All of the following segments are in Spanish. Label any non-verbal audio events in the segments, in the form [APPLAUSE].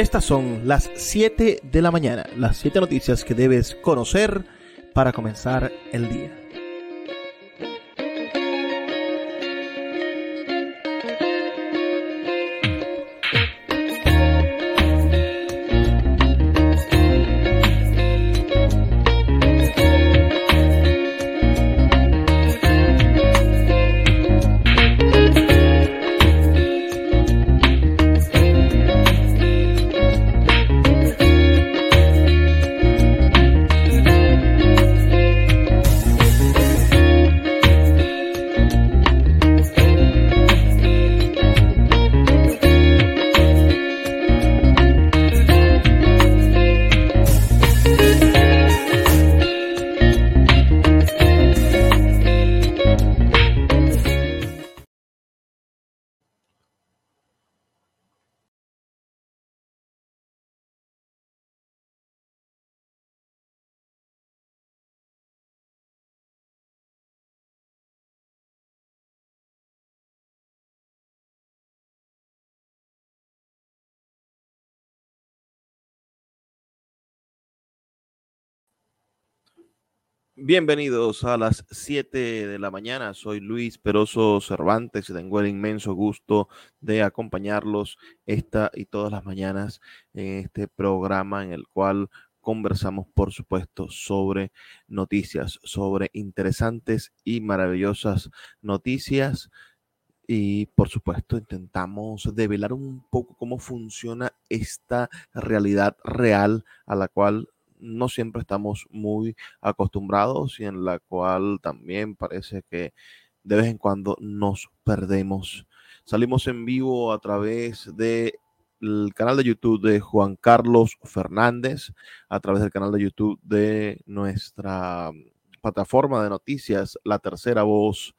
Estas son las 7 de la mañana, las 7 noticias que debes conocer para comenzar el día. Bienvenidos a las 7 de la mañana. Soy Luis Peroso Cervantes y tengo el inmenso gusto de acompañarlos esta y todas las mañanas en este programa en el cual conversamos, por supuesto, sobre noticias, sobre interesantes y maravillosas noticias. Y por supuesto intentamos develar un poco cómo funciona esta realidad real a la cual no siempre estamos muy acostumbrados y en la cual también parece que de vez en cuando nos perdemos. Salimos en vivo a través del canal de YouTube de Juan Carlos Fernández, a través del canal de YouTube de nuestra plataforma de noticias, La Tercera Voz,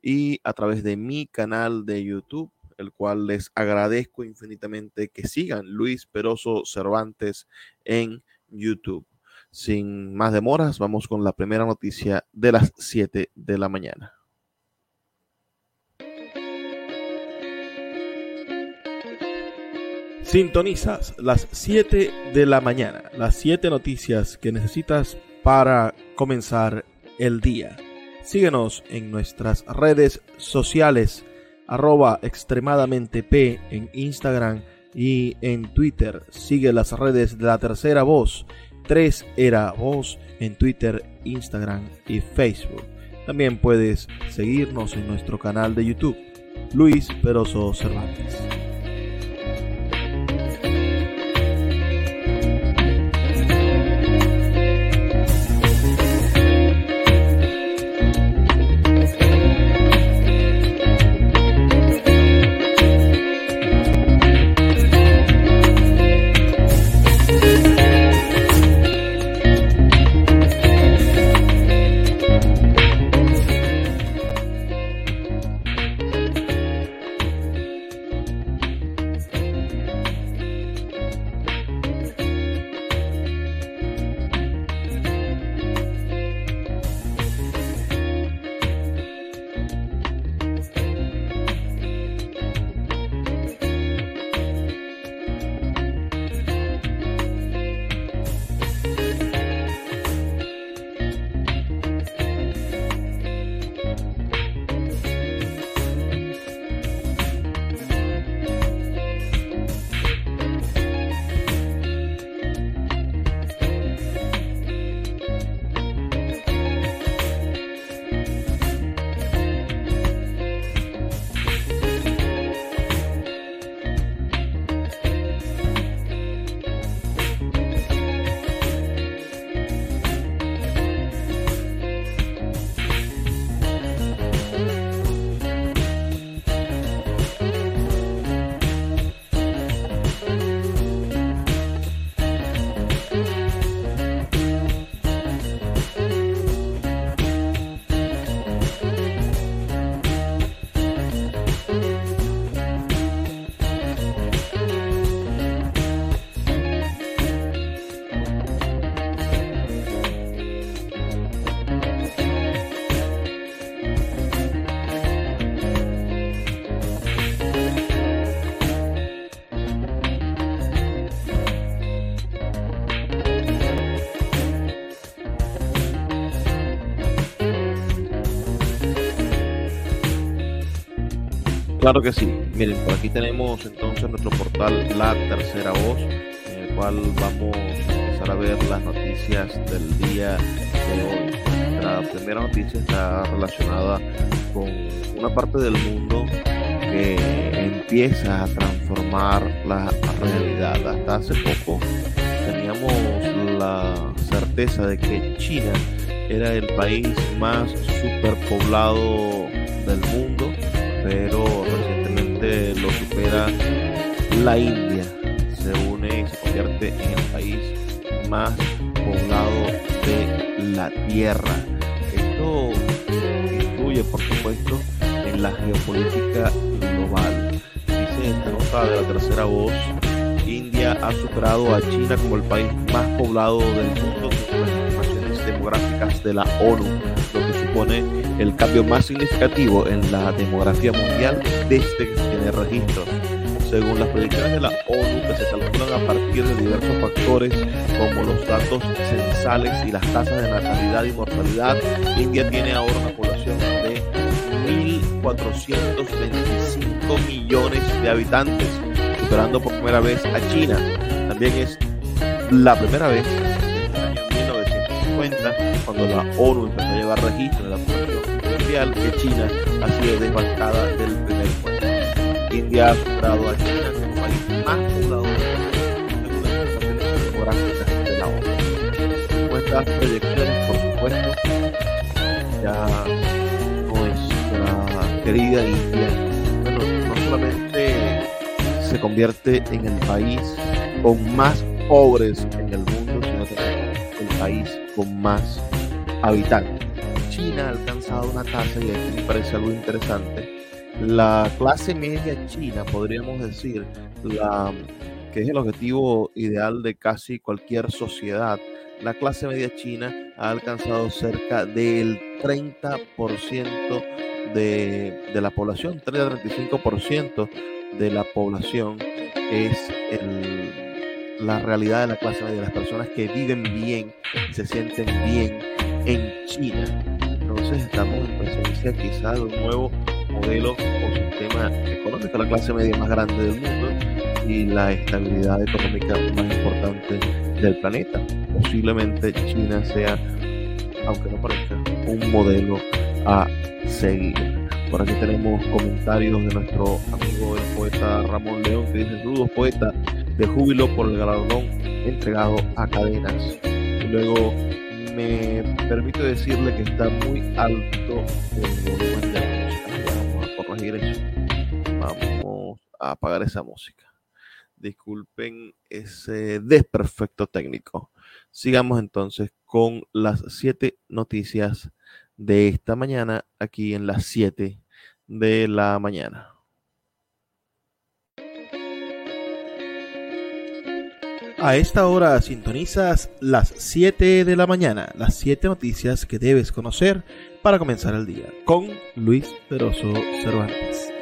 y a través de mi canal de YouTube, el cual les agradezco infinitamente que sigan Luis Peroso Cervantes en YouTube. Sin más demoras, vamos con la primera noticia de las 7 de la mañana. Sintonizas las 7 de la mañana, las 7 noticias que necesitas para comenzar el día. Síguenos en nuestras redes sociales, arroba extremadamente en Instagram y en Twitter. Sigue las redes de la tercera voz 3 era voz en Twitter, Instagram y Facebook. También puedes seguirnos en nuestro canal de YouTube, Luis Peroso Cervantes. Claro que sí. Miren, por aquí tenemos entonces nuestro portal La Tercera Voz, en el cual vamos a empezar a ver las noticias del día de hoy. La primera noticia está relacionada con una parte del mundo que empieza a transformar la realidad. Hasta hace poco teníamos la certeza de que China era el país más superpoblado del mundo, pero supera la India. Se une y se convierte en el país más poblado de la Tierra. Esto influye, por supuesto, en la geopolítica global. Dice esta nota de la tercera voz, India ha superado a China como el país más poblado del mundo demográficas de la ONU, lo que supone el cambio más significativo en la demografía mundial desde que tiene registro. Según las predicciones de la ONU, que se calculan a partir de diversos factores como los datos censales y las tasas de natalidad y mortalidad, India tiene ahora una población de 1.425 millones de habitantes, superando por primera vez a China. También es la primera vez cuando la ONU empezó a llevar registro de la población mundial, que China ha sido desbancada del. India ha superado a China como país más mundo según las demográficas de la ONU. Con estas proyecciones, por supuesto, ya nuestra querida India, bueno, no solamente se convierte en el país con más pobres en el mundo, sino también el país con más habitantes. China ha alcanzado una tasa, y aquí me parece algo interesante, la clase media china, podríamos decir, la, que es el objetivo ideal de casi cualquier sociedad, la clase media china ha alcanzado cerca del 30% de, de la población, 30-35% de la población es el, la realidad de la clase media, las personas que viven bien se sienten bien en China. Entonces estamos en presencia quizá de un nuevo modelo o sistema económico, la clase media más grande del mundo y la estabilidad económica más importante del planeta. Posiblemente China sea, aunque no parezca, un modelo a seguir. Por aquí tenemos comentarios de nuestro amigo el poeta Ramón León que dice, saludos poeta, de júbilo por el galardón entregado a cadenas. Y luego me permito decirle que está muy alto el volumen. Vamos a apagar esa música. Disculpen ese desperfecto técnico. Sigamos entonces con las siete noticias de esta mañana aquí en las 7 de la mañana. A esta hora sintonizas las 7 de la mañana, las 7 noticias que debes conocer para comenzar el día, con Luis Peroso Cervantes.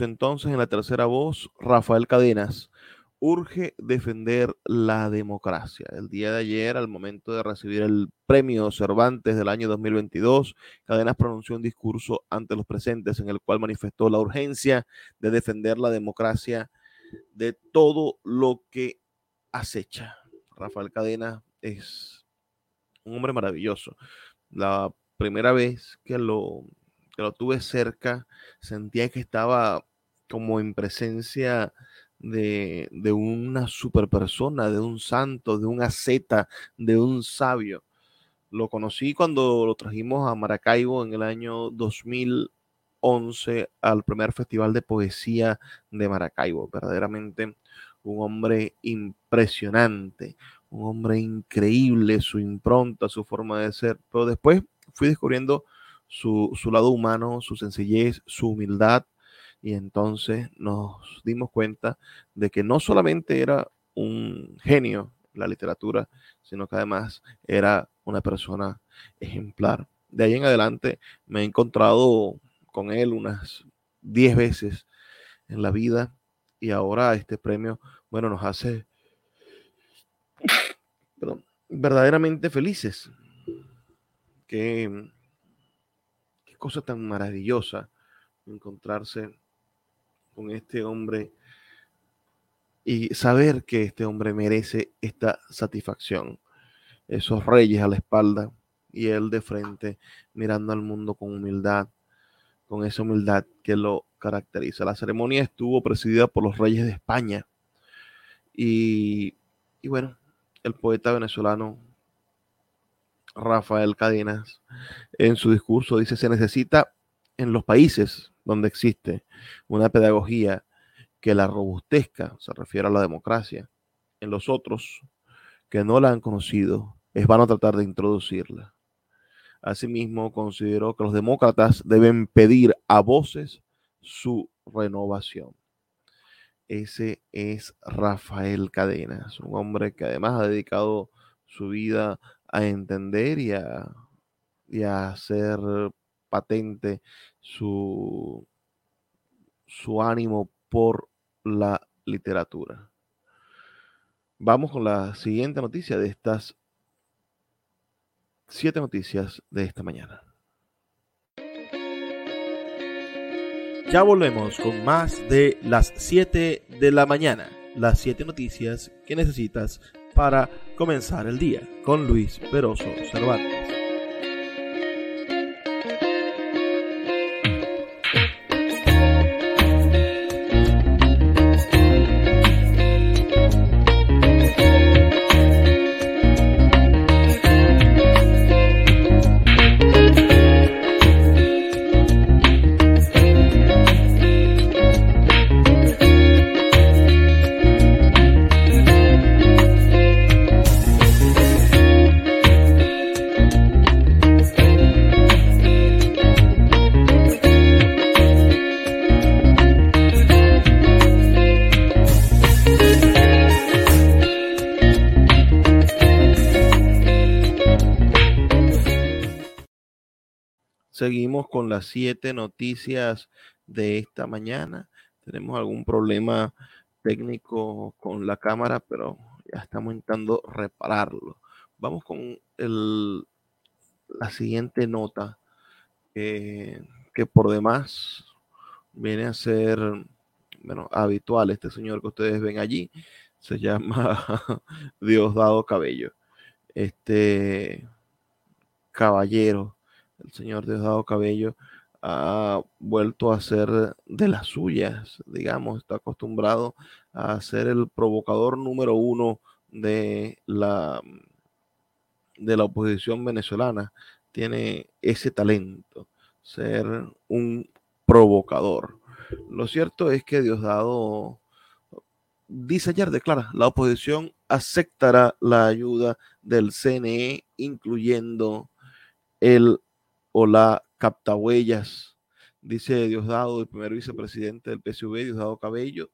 Entonces en la tercera voz, Rafael Cadenas, urge defender la democracia. El día de ayer, al momento de recibir el premio Cervantes del año 2022, Cadenas pronunció un discurso ante los presentes en el cual manifestó la urgencia de defender la democracia de todo lo que acecha. Rafael Cadenas es un hombre maravilloso. La primera vez que lo que lo tuve cerca, sentía que estaba como en presencia de, de una super persona, de un santo, de un asceta, de un sabio. Lo conocí cuando lo trajimos a Maracaibo en el año 2000, 11 al primer Festival de Poesía de Maracaibo. Verdaderamente un hombre impresionante, un hombre increíble, su impronta, su forma de ser. Pero después fui descubriendo su, lado humano, su sencillez, su humildad. Y entonces nos dimos cuenta de que no solamente era un genio en la literatura, sino que además era una persona ejemplar. De ahí en adelante me he encontrado con él unas 10 veces en la vida y ahora este premio, bueno, nos hace verdaderamente felices. Qué cosa tan maravillosa encontrarse con este hombre y saber que este hombre merece esta satisfacción. Esos reyes a la espalda y él de frente mirando al mundo con humildad, con esa humildad que lo caracteriza. La ceremonia estuvo presidida por los reyes de España y, y bueno, el poeta venezolano Rafael Cadenas en su discurso dice, se necesita en los países donde existe una pedagogía que la robustezca, se refiere a la democracia, en los otros que no la han conocido, es vano tratar de introducirla. Asimismo, consideró que los demócratas deben pedir a voces su renovación. Ese es Rafael Cadenas, un hombre que además ha dedicado su vida a entender y a, y a hacer patente su, su ánimo por la literatura. Vamos con la siguiente noticia de estas siete noticias de esta mañana. Ya volvemos con más de las 7 de la mañana, las siete noticias que necesitas para comenzar el día con Luis Peroso Cervantes. Seguimos con las siete noticias de esta mañana. Tenemos algún problema técnico con la cámara, pero ya estamos intentando repararlo. Vamos con la siguiente nota, que por demás viene a ser bueno, habitual. Este señor que ustedes ven allí se llama [LAUGHS] Diosdado Cabello. Este caballero el señor Diosdado Cabello ha vuelto a ser de las suyas, digamos, está acostumbrado a ser el provocador número uno de la, de la oposición venezolana. Tiene ese talento, ser un provocador. Lo cierto es que Diosdado dice ayer, declara, la oposición aceptará la ayuda del CNE, incluyendo el o la captahuellas. Dice Diosdado, el primer vicepresidente del PSV, Diosdado Cabello,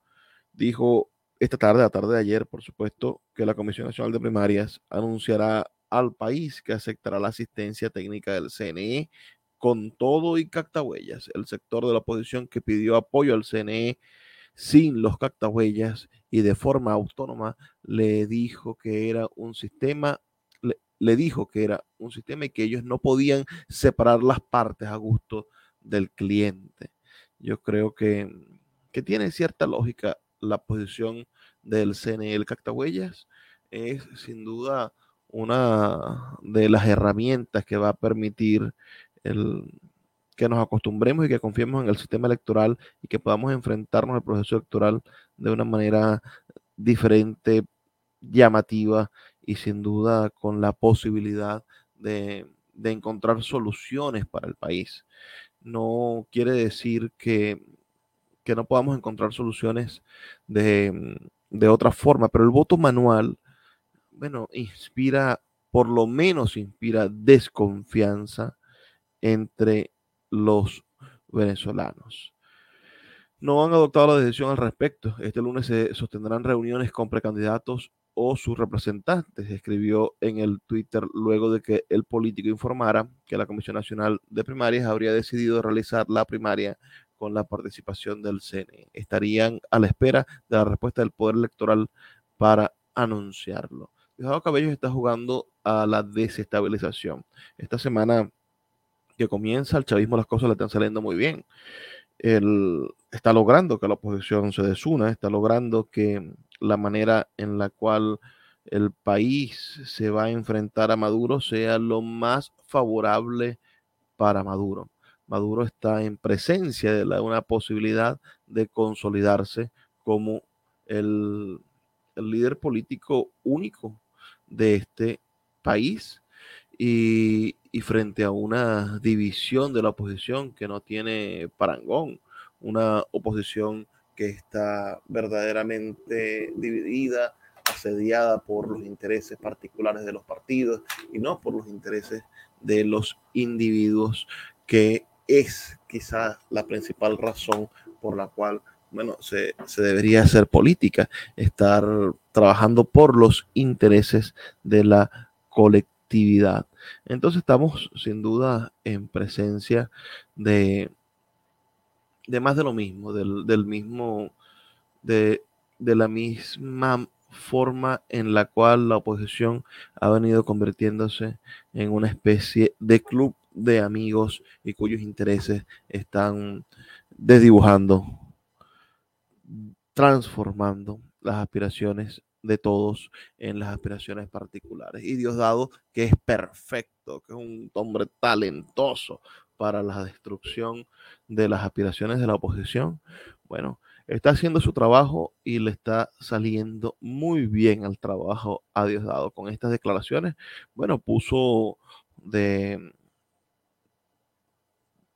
dijo esta tarde, la tarde de ayer, por supuesto, que la Comisión Nacional de Primarias anunciará al país que aceptará la asistencia técnica del CNE con todo y cactahuellas. El sector de la oposición que pidió apoyo al CNE sin los cactahuellas y de forma autónoma le dijo que era un sistema le dijo que era un sistema y que ellos no podían separar las partes a gusto del cliente. Yo creo que, que tiene cierta lógica la posición del CNL Cactahuellas. Es sin duda una de las herramientas que va a permitir el, que nos acostumbremos y que confiemos en el sistema electoral y que podamos enfrentarnos al proceso electoral de una manera diferente, llamativa y sin duda con la posibilidad de, encontrar soluciones para el país. no quiere decir que, que no podamos encontrar soluciones de, de otra forma, pero el voto manual, bueno, inspira, por lo menos inspira desconfianza entre los venezolanos. No han adoptado la decisión al respecto. Este lunes se sostendrán reuniones con precandidatos o sus representantes, escribió en el Twitter luego de que el político informara que la Comisión Nacional de Primarias habría decidido realizar la primaria con la participación del CNE. Estarían a la espera de la respuesta del Poder Electoral para anunciarlo. Diosdado Cabello está jugando a la desestabilización. Esta semana que comienza el chavismo las cosas le están saliendo muy bien. Él está logrando que la oposición se desuna, está logrando que la manera en la cual el país se va a enfrentar a Maduro sea lo más favorable para Maduro. Maduro está en presencia de la, una posibilidad de consolidarse como el, el líder político único de este país y, y, frente a una división de la oposición que no tiene parangón, una oposición que está verdaderamente dividida, asediada por los intereses particulares de los partidos y no por los intereses de los individuos, que es quizás la principal razón por la cual bueno, se, se, debería hacer política, estar trabajando por los intereses de la colectividad. Entonces estamos sin duda en presencia de, de más de lo mismo, del, del mismo, de, de, la misma forma en la cual la oposición ha venido convirtiéndose en una especie de club de amigos y cuyos intereses están desdibujando, transformando las aspiraciones de todos en las aspiraciones particulares. Y Dios dado que es perfecto, que es un hombre talentoso para la destrucción de las aspiraciones de la oposición, bueno, está haciendo su trabajo y le está saliendo muy bien al trabajo a Dios dado. Con estas declaraciones, bueno, puso de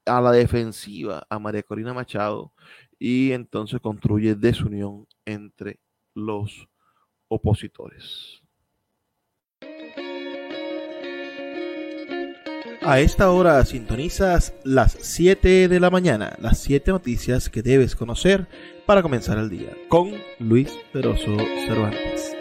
a la defensiva a María Corina Machado y entonces construye desunión entre los opositores. A esta hora sintonizas las 7 de la mañana, las 7 noticias que debes conocer para comenzar el día, con Luis Peroso Cervantes.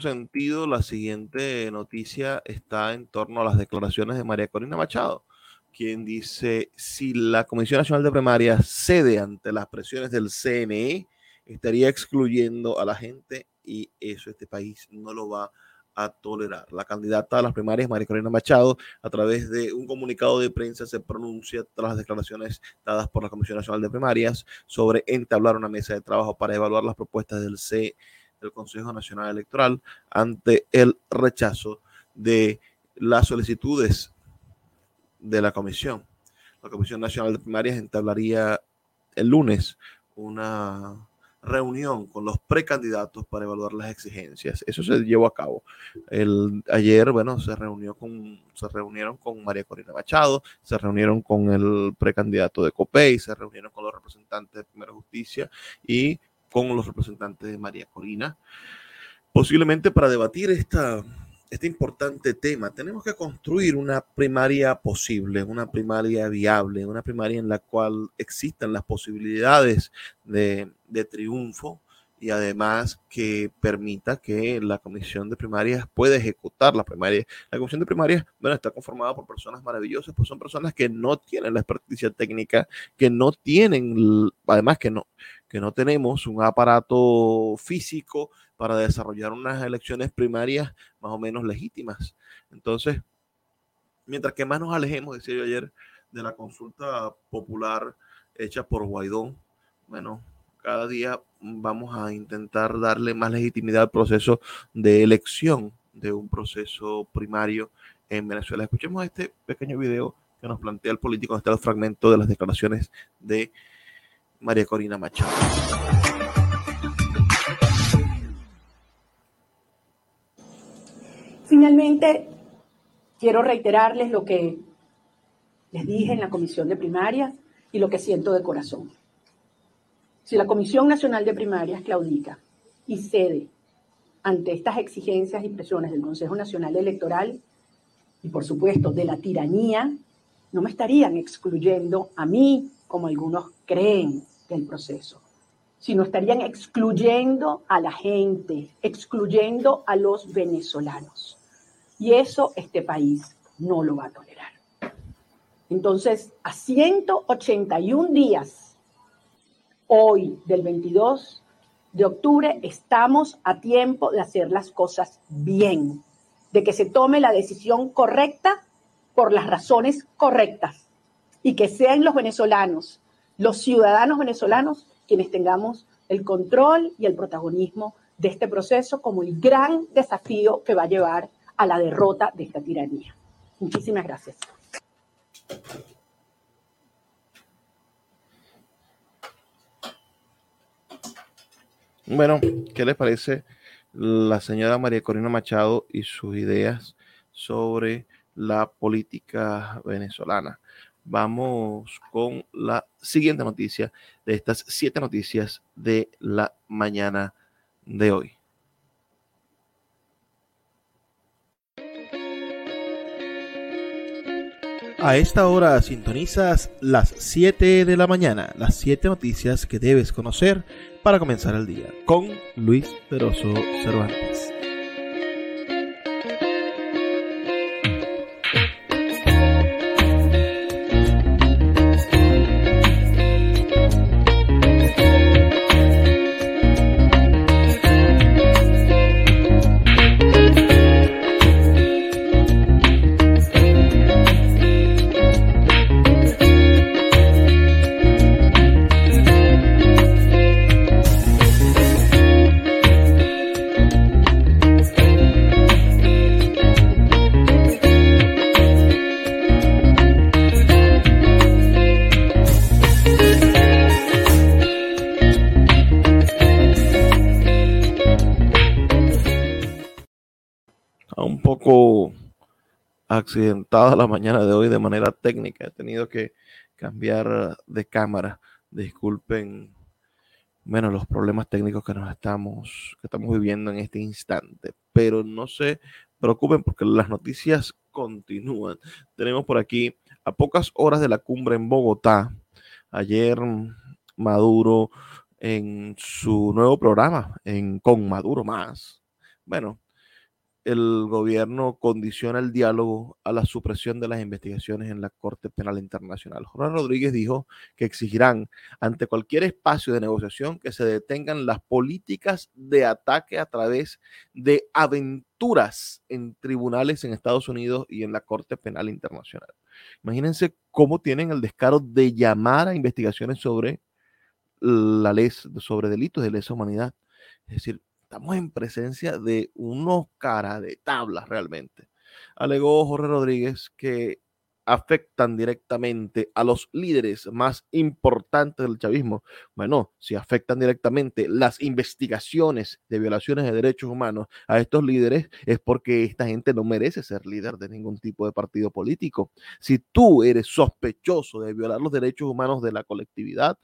Sentido, la siguiente noticia está en torno a las declaraciones de María Corina Machado, quien dice, si la Comisión Nacional de Primarias cede ante las presiones del CNE, estaría excluyendo a la gente y eso este país no lo va a tolerar. La candidata a las primarias, María Corina Machado, a través de un comunicado de prensa se pronuncia tras las declaraciones dadas por la Comisión Nacional de Primarias sobre entablar una mesa de trabajo para evaluar las propuestas del CNE del Consejo Nacional Electoral ante el rechazo de las solicitudes de la comisión. La Comisión Nacional de Primarias entablaría el lunes una reunión con los precandidatos para evaluar las exigencias. Eso se llevó a cabo. El, ayer, bueno, se reunió con, se reunieron con María Corina Machado, se reunieron con el precandidato de COPEI, se reunieron con los representantes de Primera Justicia y con los representantes de María Corina, posiblemente para debatir esta, este importante tema. Tenemos que construir una primaria posible, una primaria viable, una primaria en la cual existan las posibilidades de, de triunfo y además que permita que la comisión de primarias pueda ejecutar las primarias. La comisión de primarias, bueno, está conformada por personas maravillosas, pues son personas que no tienen la experticia técnica, que no tienen, además que no, que no tenemos un aparato físico para desarrollar unas elecciones primarias más o menos legítimas. Entonces, mientras que más nos alejemos, decía yo ayer, de la consulta popular hecha por Guaidó, bueno, cada día vamos a intentar darle más legitimidad al proceso de elección de un proceso primario en Venezuela. Escuchemos este pequeño video que nos plantea el político, está el fragmento de las declaraciones de María Corina Machado. Finalmente, quiero reiterarles lo que les dije en la comisión de primarias y lo que siento de corazón. Si la Comisión Nacional de Primarias claudica y cede ante estas exigencias y presiones del Consejo Nacional Electoral y por supuesto de la tiranía, no me estarían excluyendo a mí, como algunos creen, del proceso, sino estarían excluyendo a la gente, excluyendo a los venezolanos. Y eso este país no lo va a tolerar. Entonces, a 181 días hoy, del 22 de octubre, estamos a tiempo de hacer las cosas bien, de que se tome la decisión correcta por las razones correctas y que sean los venezolanos, los ciudadanos venezolanos, quienes tengamos el control y el protagonismo de este proceso como el gran desafío que va a llevar a la derrota de esta tiranía. Muchísimas gracias. Bueno, ¿qué les parece la señora María Corina Machado y sus ideas sobre la política venezolana? Vamos con la siguiente noticia de estas siete noticias de la mañana de hoy. A esta hora sintonizas las 7 de la mañana, las 7 noticias que debes conocer para comenzar el día con Luis Peroso Cervantes. Accidentada la mañana de hoy de manera técnica. He tenido que cambiar de cámara. Disculpen, bueno, los problemas técnicos que nos estamos, que estamos viviendo en este instante. Pero no se preocupen porque las noticias continúan. Tenemos por aquí a pocas horas de la cumbre en Bogotá. Ayer Maduro en su nuevo programa, en Con Maduro Más. Bueno, el gobierno condiciona el diálogo a la supresión de las investigaciones en la Corte Penal Internacional. Jorge Rodríguez dijo que exigirán ante cualquier espacio de negociación que se detengan las políticas de ataque a través de aventuras en tribunales en Estados Unidos y en la Corte Penal Internacional. Imagínense cómo tienen el descaro de llamar a investigaciones sobre la ley sobre delitos de lesa humanidad. Es decir, estamos en presencia de unos cara de tablas realmente. Alegó Jorge Rodríguez que afectan directamente a los líderes más importantes del chavismo. Bueno, si afectan directamente las investigaciones de violaciones de derechos humanos a estos líderes, es porque esta gente no merece ser líder de ningún tipo de partido político. Si tú eres sospechoso de violar los derechos humanos de la colectividad,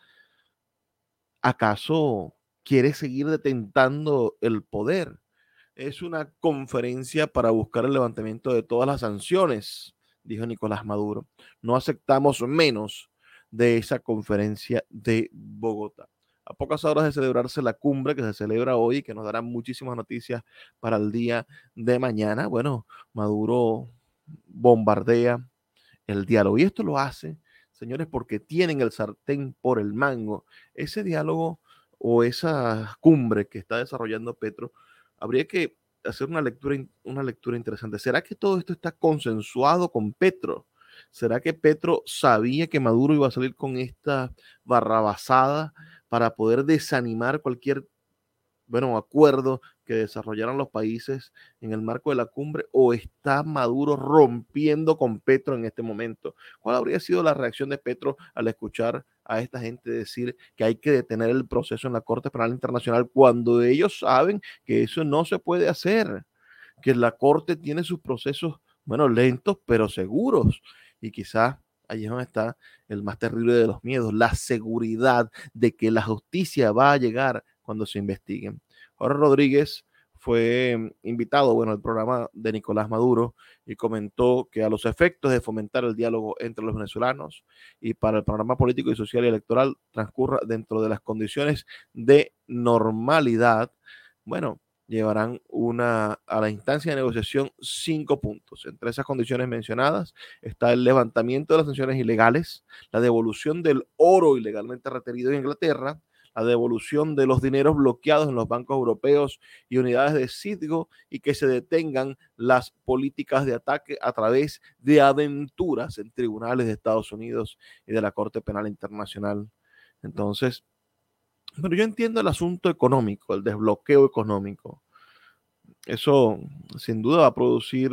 ¿acaso quiere seguir detentando el poder. Es una conferencia para buscar el levantamiento de todas las sanciones, dijo Nicolás Maduro. No aceptamos menos de esa conferencia de Bogotá. a pocas horas de celebrarse la cumbre que se celebra hoy, que nos dará muchísimas noticias para el día de mañana. Bueno, Maduro bombardea el diálogo y esto lo hace, señores, porque tienen el sartén por el mango. Ese diálogo o esa cumbre que está desarrollando Petro, habría que hacer una lectura, una lectura interesante. ¿Será que todo esto está consensuado con Petro? ¿Será que Petro sabía que Maduro iba a salir con esta barrabasada para poder desanimar cualquier bueno, acuerdo que desarrollaran los países en el marco de la cumbre o está Maduro rompiendo con Petro en este momento? ¿Cuál habría sido la reacción de Petro al escuchar a esta gente decir que hay que detener el proceso en la Corte Penal Internacional cuando ellos saben que eso no se puede hacer? Que la Corte tiene sus procesos, bueno, lentos pero seguros y quizás allí es donde está el más terrible de los miedos, la seguridad de que la justicia va a llegar cuando se investiguen. Jorge Rodríguez fue mm, invitado, bueno, al programa de Nicolás Maduro y comentó que a los efectos de fomentar el diálogo entre los venezolanos y para el programa político y social y electoral transcurra dentro de las condiciones de normalidad, bueno, llevarán una, a la instancia de negociación cinco puntos. Entre esas condiciones mencionadas está el levantamiento de las sanciones ilegales, la devolución del oro ilegalmente retenido en Inglaterra, la devolución de los dineros bloqueados en los bancos europeos y unidades de Citgo y que se detengan las políticas de ataque a través de aventuras en tribunales de Estados Unidos y de la Corte Penal Internacional. Entonces, pero yo entiendo el asunto económico, el desbloqueo económico. Eso sin duda va a producir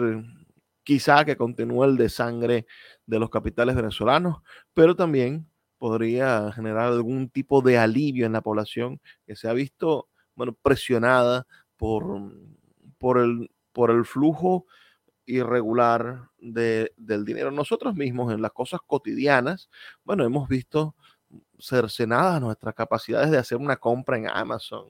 quizá que continúe el desangre de los capitales venezolanos, pero también podría generar algún tipo de alivio en la población que se ha visto bueno, presionada por, por, el, por el flujo irregular de, del dinero. Nosotros mismos en las cosas cotidianas, bueno, hemos visto cercenadas nuestras capacidades de hacer una compra en Amazon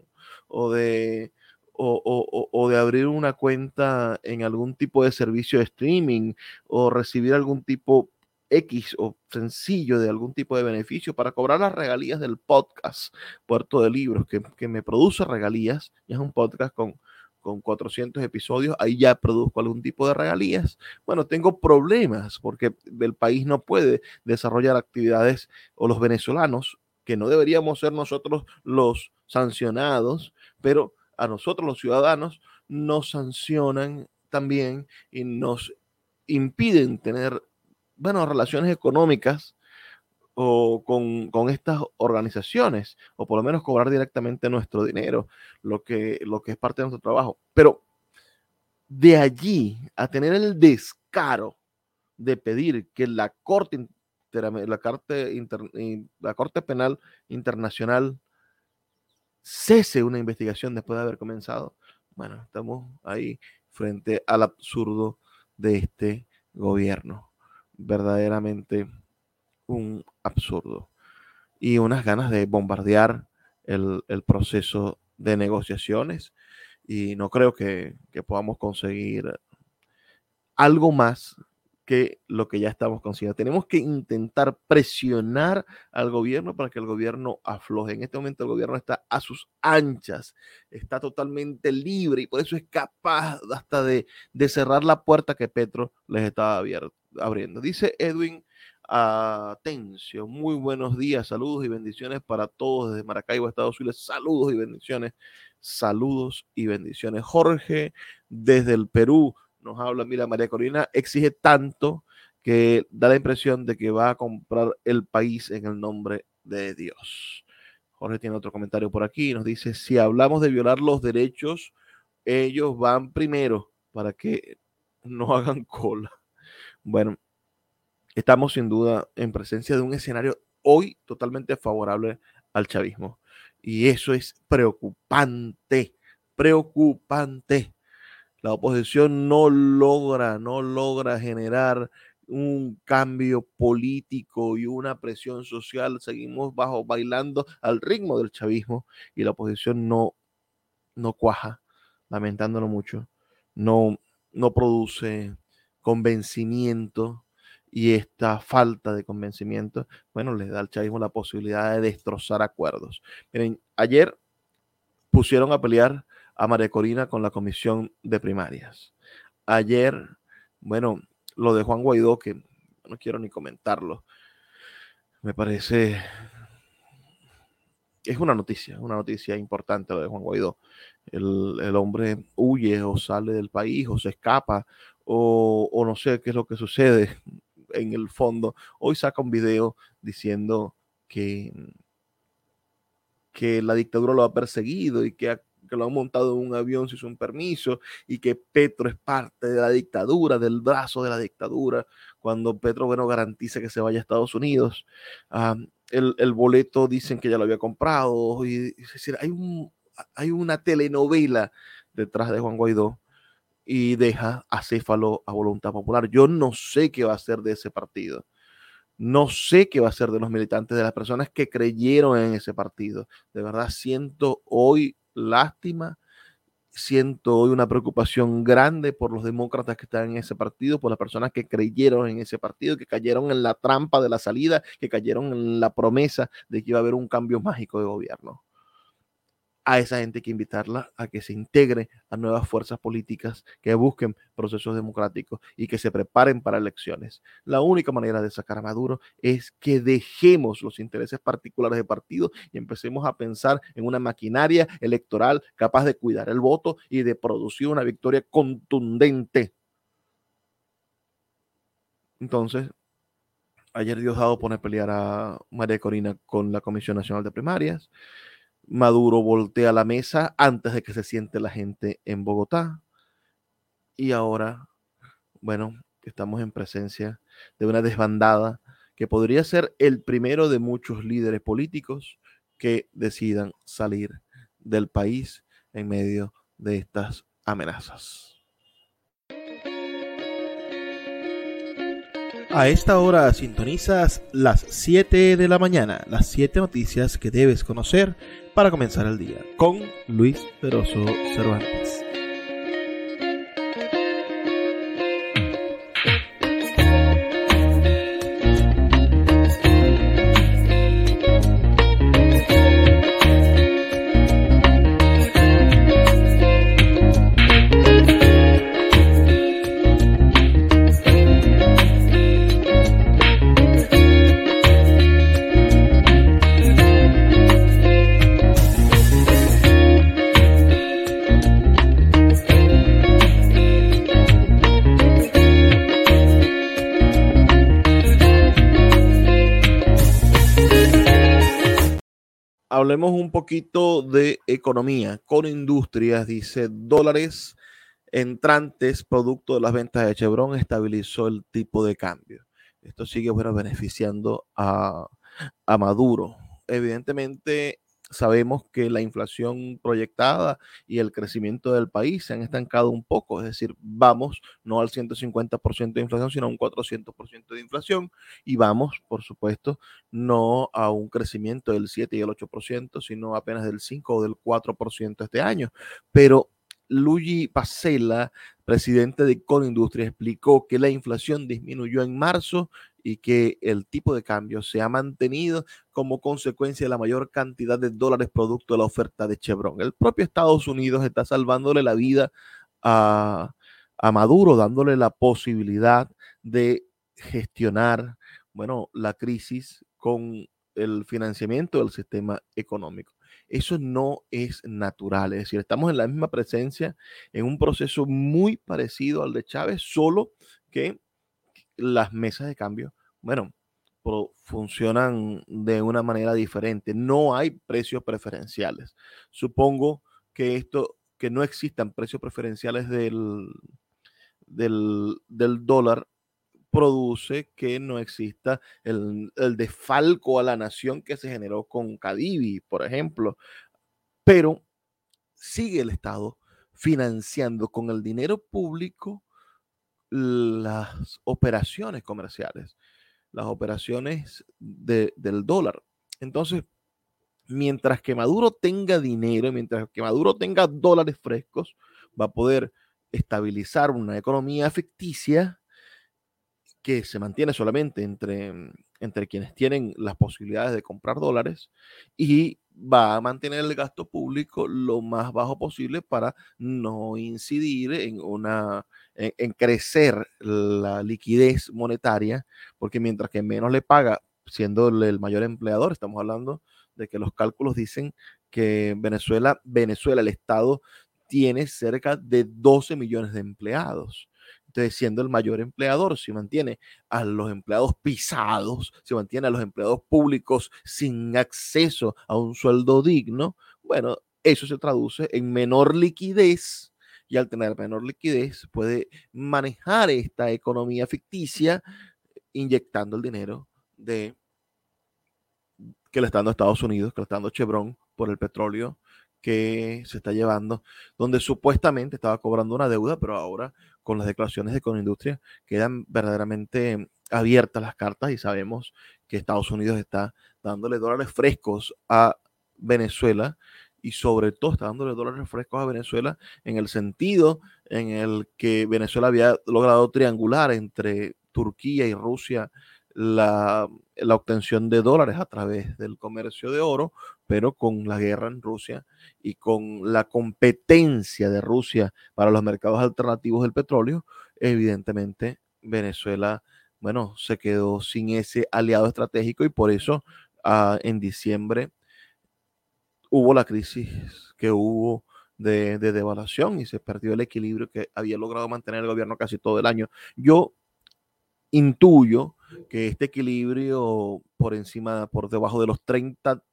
o de, o, o, de abrir una cuenta en algún tipo de servicio de streaming o recibir algún tipo X o sencillo de algún tipo de beneficio para cobrar las regalías del podcast Puerto de Libros, que, que me produce regalías. Es un podcast con, con 400 episodios, ahí ya produzco algún tipo de regalías. Bueno, tengo problemas porque el país no puede desarrollar actividades o los venezolanos, que no deberíamos ser nosotros los sancionados, pero a nosotros los ciudadanos nos sancionan también y nos impiden tener, bueno, relaciones económicas o con, con, estas organizaciones, o por lo menos cobrar directamente nuestro dinero, lo que, lo que es parte de nuestro trabajo. Pero de allí a tener el descaro de pedir que la Corte, la corte, la corte Penal Internacional cese una investigación después de haber comenzado, bueno, estamos ahí frente al absurdo de este gobierno. Verdaderamente un absurdo. Y unas ganas de bombardear el, proceso de negociaciones. Y no creo que, que, podamos conseguir algo más que lo que ya estamos consiguiendo. Tenemos que intentar presionar al gobierno para que el gobierno afloje. En este momento el gobierno está a sus anchas, está totalmente libre y por eso es capaz hasta de, de cerrar la puerta que Petro les estaba abriendo. Dice Edwin Atencio, muy buenos días, saludos y bendiciones para todos desde Maracaibo, Estados Unidos. Saludos y bendiciones, saludos y bendiciones. Jorge, desde el Perú, nos habla, mira, María Corina exige tanto que da la impresión de que va a comprar el país en el nombre de Dios. Jorge tiene otro comentario por aquí, nos dice, si hablamos de violar los derechos, ellos van primero para que no [LAUGHS] hagan cola. Bueno, estamos sin duda en presencia de un escenario hoy totalmente favorable al chavismo. Y eso es preocupante, preocupante. La oposición no logra, no logra generar un cambio político y una presión social. Seguimos bajo bailando al ritmo del chavismo y la oposición no, no cuaja, lamentándolo mucho. No, no produce convencimiento y esta falta de convencimiento, bueno, les da al chavismo la posibilidad de destrozar acuerdos. Miren, ayer pusieron a pelear a María Corina con la comisión de primarias. Ayer, bueno, lo de Juan Guaidó, que no quiero ni comentarlo, me parece es una noticia, una noticia importante lo de Juan Guaidó. El, el, hombre huye o sale del país o se escapa o, o, no sé qué es lo que sucede en el fondo. Hoy saca un video diciendo que, que la dictadura lo ha perseguido y que, lo han montado en un avión sin un permiso y que Petro es parte de la dictadura, del brazo de la dictadura, cuando Petro, bueno, garantiza que se vaya a Estados Unidos. El, el, boleto dicen que ya lo había comprado. Hay, un, hay una telenovela detrás de Juan Guaidó y deja a Céfalo a voluntad popular. Yo no sé qué va a ser de ese partido. No sé qué va a ser de los militantes, de las personas que creyeron en ese partido. De verdad siento hoy lástima, siento hoy una preocupación grande por los demócratas que están en ese partido, por las personas que creyeron en ese partido, que cayeron en la trampa de la salida, que cayeron en la promesa de que iba a haber un cambio mágico de gobierno a esa gente que invitarla a que se integre a nuevas fuerzas políticas que busquen procesos democráticos y que se preparen para elecciones. La única manera de sacar a Maduro es que dejemos los intereses particulares de partido y empecemos a pensar en una maquinaria electoral capaz de cuidar el voto y de producir una victoria contundente. Entonces, ayer Diosdado pone a pelear a María Corina con la Comisión Nacional de Primarias. Maduro voltea la mesa antes de que se siente la gente en Bogotá. Y ahora, bueno, estamos en presencia de una desbandada que podría ser el primero de muchos líderes políticos que decidan salir del país en medio de estas amenazas. A esta hora sintonizas las 7 de la mañana, las 7 noticias que debes conocer para comenzar el día, con Luis Peroso Cervantes. Hablemos un poquito de economía. Con industrias, dice, dólares entrantes, producto de las ventas de Chevron, estabilizó el tipo de cambio. Esto sigue bueno, beneficiando a, a Maduro. Evidentemente, sabemos que la inflación proyectada y el crecimiento del país se han estancado un poco, es decir, vamos no al 150% de inflación, sino a un 400% de inflación y vamos, por supuesto, no a un crecimiento del 7 y el 8%, sino apenas del 5 o del 4% este año. Pero Luigi Pacella, presidente de Conindustria, explicó que la inflación disminuyó en marzo y que el tipo de cambio se ha mantenido como consecuencia de la mayor cantidad de dólares producto de la oferta de Chevron. El propio Estados Unidos está salvándole la vida a, a Maduro, dándole la posibilidad de gestionar, bueno, la crisis con el financiamiento del sistema económico. Eso no es natural, es decir, estamos en la misma presencia, en un proceso muy parecido al de Chávez, solo que las mesas de cambio, bueno, funcionan de una manera diferente. No hay precios preferenciales. Supongo que esto, que no existan precios preferenciales del, del, del dólar, produce que no exista el, el, desfalco a la nación que se generó con Cadivi, por ejemplo. Pero sigue el Estado financiando con el dinero público las operaciones comerciales, las operaciones de, del dólar. Entonces, mientras que Maduro tenga dinero, mientras que Maduro tenga dólares frescos, va a poder estabilizar una economía ficticia que se mantiene solamente entre, entre quienes tienen las posibilidades de comprar dólares y va a mantener el gasto público lo más bajo posible para no incidir en una en, crecer la liquidez monetaria, porque mientras que menos le paga, siendo el mayor empleador, estamos hablando de que los cálculos dicen que Venezuela, Venezuela, el Estado, tiene cerca de 12 millones de empleados. Siendo el mayor empleador, si mantiene a los empleados pisados, si mantiene a los empleados públicos sin acceso a un sueldo digno, bueno, eso se traduce en menor liquidez y al tener menor liquidez puede manejar esta economía ficticia inyectando el dinero de que le está dando Estados Unidos, que le está dando Chevron por el petróleo que se está llevando, donde supuestamente estaba cobrando una deuda, pero ahora con las declaraciones de Conindustria quedan verdaderamente abiertas las cartas y sabemos que Estados Unidos está dándole dólares frescos a Venezuela y sobre todo está dándole dólares frescos a Venezuela en el sentido en el que Venezuela había logrado triangular entre Turquía y Rusia la, obtención de dólares a través del comercio de oro, pero con la guerra en Rusia y con la competencia de Rusia para los mercados alternativos del petróleo, evidentemente Venezuela, bueno, se quedó sin ese aliado estratégico y por eso ah, en diciembre hubo la crisis que hubo de devaluación y se perdió el equilibrio que había logrado mantener el gobierno casi todo el año. Yo intuyo que este equilibrio por encima, por debajo de los 30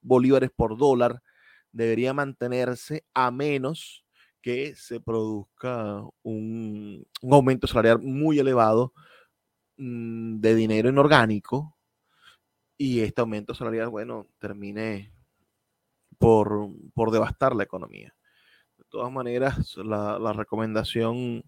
bolívares por dólar debería mantenerse a menos que se produzca un, aumento salarial muy elevado mm, de dinero inorgánico y este aumento salarial, bueno, termine por, por devastar la economía. De todas maneras, la, la recomendación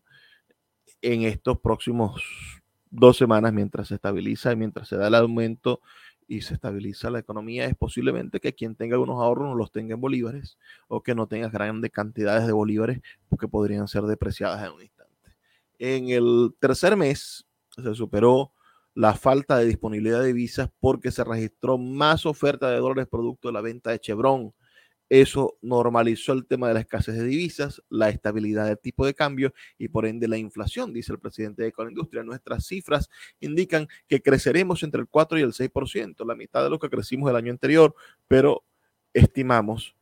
en estos próximos dos semanas mientras se estabiliza y mientras se da el aumento y se estabiliza la economía, es posiblemente que quien tenga algunos ahorros no los tenga en bolívares o que no tenga grandes cantidades de bolívares porque podrían ser depreciadas en un instante. En el tercer mes se superó la falta de disponibilidad de visas porque se registró más oferta de dólares producto de la venta de Chevron eso normalizó el tema de la escasez de divisas, la estabilidad del tipo de cambio y por ende la inflación, dice el presidente de Ecoindustria. Nuestras cifras indican que creceremos entre el 4 y el 6%, la mitad de lo que crecimos el año anterior, pero estimamos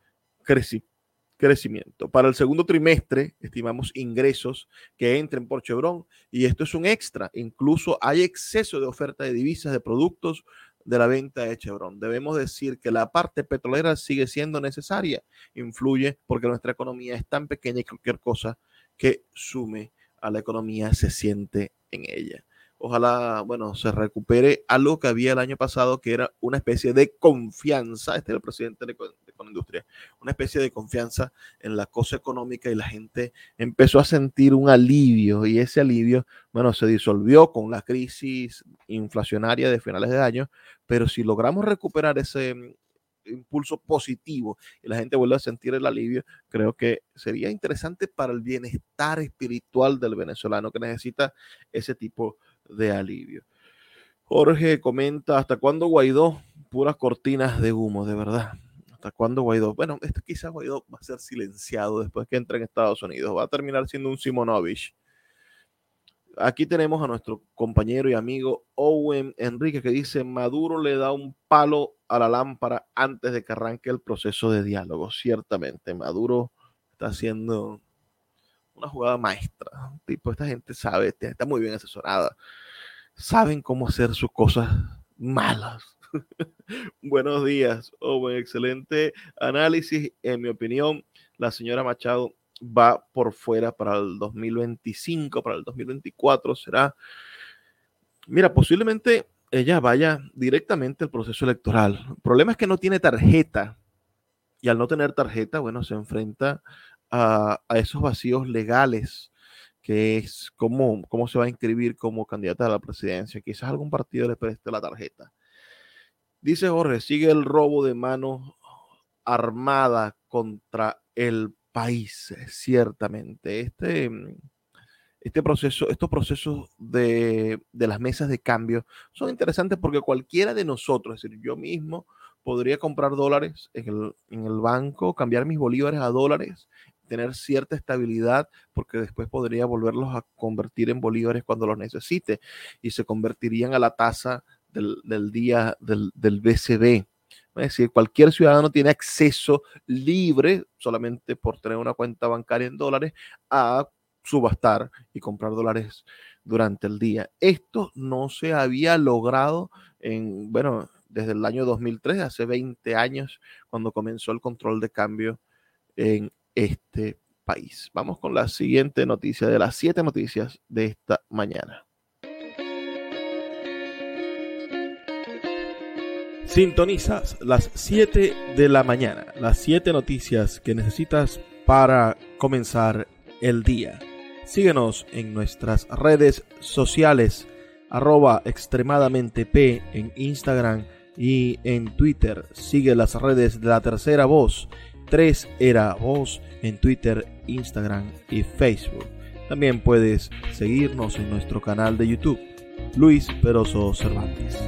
crecimiento. Para el segundo trimestre estimamos ingresos que entren por Chevron y esto es un extra. Incluso hay exceso de oferta de divisas de productos de la venta de Chevron. Debemos decir que la parte petrolera sigue siendo necesaria, influye porque nuestra economía es tan pequeña y cualquier cosa que sume a la economía se siente en ella. Ojalá, bueno, se recupere algo que había el año pasado, que era una especie de confianza, este es el presidente de, Industria, una especie de confianza en la cosa económica y la gente empezó a sentir un alivio y ese alivio, bueno, se disolvió con la crisis inflacionaria de finales de año, pero si logramos recuperar ese mm, impulso positivo y la gente vuelve a sentir el alivio, creo que sería interesante para el bienestar espiritual del venezolano que necesita ese tipo de alivio. Jorge comenta, ¿hasta cuándo Guaidó? Puras cortinas de humo, de verdad. ¿Hasta cuándo Guaidó? Bueno, esto quizás Guaidó va a ser silenciado después que entre en Estados Unidos. Va a terminar siendo un Simonovich aquí tenemos a nuestro compañero y amigo Owen Enrique que dice, Maduro le da un palo a la lámpara antes de que arranque el proceso de diálogo. Ciertamente, Maduro está haciendo una jugada maestra. Tipo, esta gente sabe, está muy bien asesorada. Saben cómo hacer sus cosas malas. [LAUGHS] Buenos días, Owen. Excelente análisis. En mi opinión, la señora Machado va por fuera para el 2025, para el 2024 será, mira, posiblemente ella vaya directamente al proceso electoral. El problema es que no tiene tarjeta y al no tener tarjeta, bueno, se enfrenta a, esos vacíos legales que es cómo, cómo se va a inscribir como candidata a la presidencia. Quizás algún partido le preste la tarjeta. Dice Jorge, sigue el robo de mano armada contra el país, ciertamente. Este, mm, este proceso, estos procesos de, las mesas de cambio son interesantes porque cualquiera de nosotros, es decir, yo mismo, podría comprar dólares en el, en el banco, cambiar mis bolívares a dólares, tener cierta estabilidad, porque después podría volverlos a convertir en bolívares cuando los necesite y se convertirían a la tasa del, día del, del BCB. Es decir, cualquier ciudadano tiene acceso libre, solamente por tener una cuenta bancaria en dólares, a subastar y comprar dólares durante el día. Esto no se había logrado en, bueno, desde el año 2003, hace 20 años, cuando comenzó el control de cambio en este país. Vamos con la siguiente noticia de las siete noticias de esta mañana. Sintonizas las 7 de la mañana, las 7 noticias que necesitas para comenzar el día. Síguenos en nuestras redes sociales, arroba extremadamente P en Instagram y en Twitter. Sigue las redes de la tercera voz, 3 era voz en Twitter, Instagram y Facebook. También puedes seguirnos en nuestro canal de YouTube, Luis Peroso Cervantes.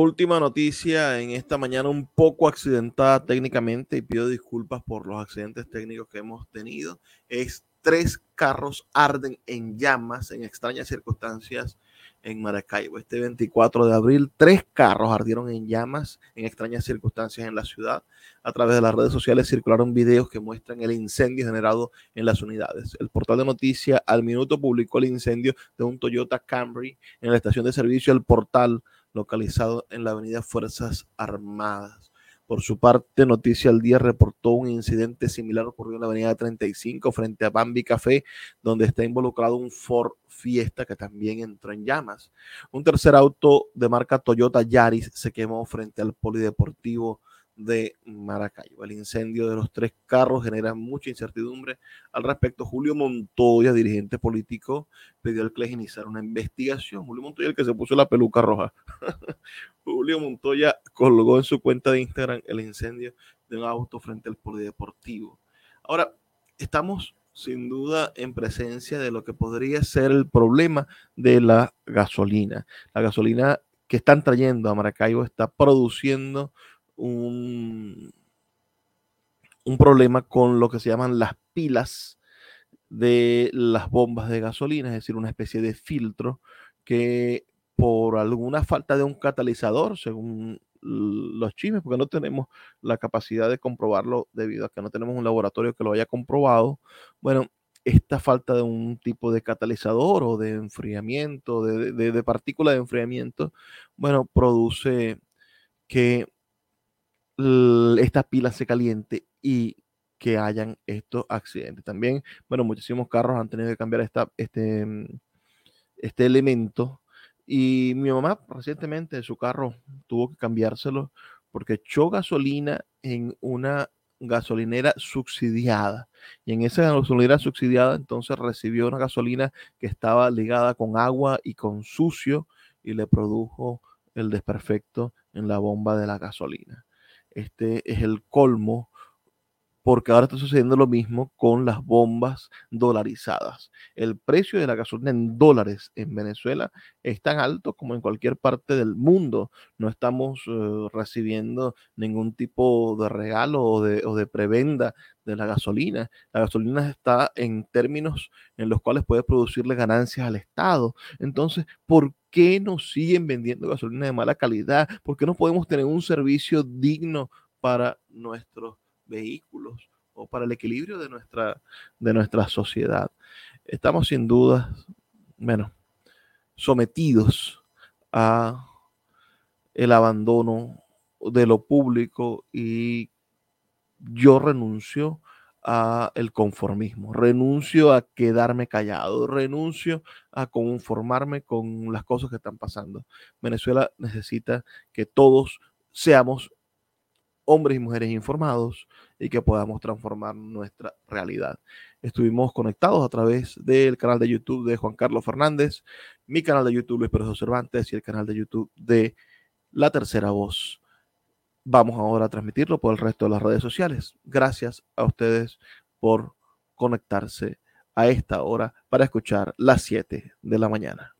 Última noticia en esta mañana un poco accidentada técnicamente y pido disculpas por los accidentes técnicos que hemos tenido. Es tres carros arden en llamas en extrañas circunstancias en Maracaibo. Este 24 de abril, tres carros ardieron en llamas en extrañas circunstancias en la ciudad. A través de las redes sociales circularon videos que muestran el incendio generado en las unidades. El portal de noticias al minuto publicó el incendio de un Toyota Camry en la estación de servicio El Portal localizado en la avenida Fuerzas Armadas. Por su parte, Noticia al Día reportó un incidente similar ocurrido en la avenida 35 frente a Bambi Café, donde está involucrado un Ford Fiesta que también entró en llamas. Un tercer auto de marca Toyota Yaris se quemó frente al polideportivo de Maracaibo. El incendio de los tres carros genera mucha incertidumbre al respecto. Julio Montoya, dirigente político, pidió al CLES iniciar una investigación. Julio Montoya, el que se puso la peluca roja. [LAUGHS] Julio Montoya colgó en su cuenta de Instagram el incendio de un auto frente al polideportivo. Ahora, estamos sin duda en presencia de lo que podría ser el problema de la gasolina. La gasolina que están trayendo a Maracaibo está produciendo un, un problema con lo que se llaman las pilas de las bombas de gasolina, es decir, una especie de filtro que por alguna falta de un catalizador, según los chimes, porque no tenemos la capacidad de comprobarlo debido a que no tenemos un laboratorio que lo haya comprobado, bueno, esta falta de un tipo de catalizador o de enfriamiento, de, de, de partícula de enfriamiento, bueno, produce que esta pila se caliente y que hayan estos accidentes. También, bueno, muchísimos carros han tenido que cambiar esta, este, mm, este elemento. Y mi mamá recientemente su carro tuvo que cambiárselo porque echó gasolina en una gasolinera subsidiada. Y en esa gasolinera subsidiada entonces recibió una gasolina que estaba ligada con agua y con sucio y le produjo el desperfecto en la bomba de la gasolina este es el colmo porque ahora está sucediendo lo mismo con las bombas dolarizadas. El precio de la gasolina en dólares en Venezuela es tan alto como en cualquier parte del mundo. No estamos eh, recibiendo ningún tipo de regalo o de, o de prebenda de la gasolina. La gasolina está en términos en los cuales puede producirle ganancias al Estado. Entonces, ¿por qué nos siguen vendiendo gasolina de mala calidad? ¿Por qué no podemos tener un servicio digno para nuestros vehículos o para el equilibrio de nuestra, de nuestra sociedad. Estamos sin duda, bueno, sometidos a el abandono de lo público y yo renuncio a el conformismo, renuncio a quedarme callado, renuncio a conformarme con las cosas que están pasando. Venezuela necesita que todos seamos hombres y mujeres informados y que podamos transformar nuestra realidad. Estuvimos conectados a través del canal de YouTube de Juan Carlos Fernández, mi canal de YouTube Luis Pérez Cervantes y el canal de YouTube de La Tercera Voz. Vamos ahora a transmitirlo por el resto de las redes sociales. Gracias a ustedes por conectarse a esta hora para escuchar las 7 de la mañana.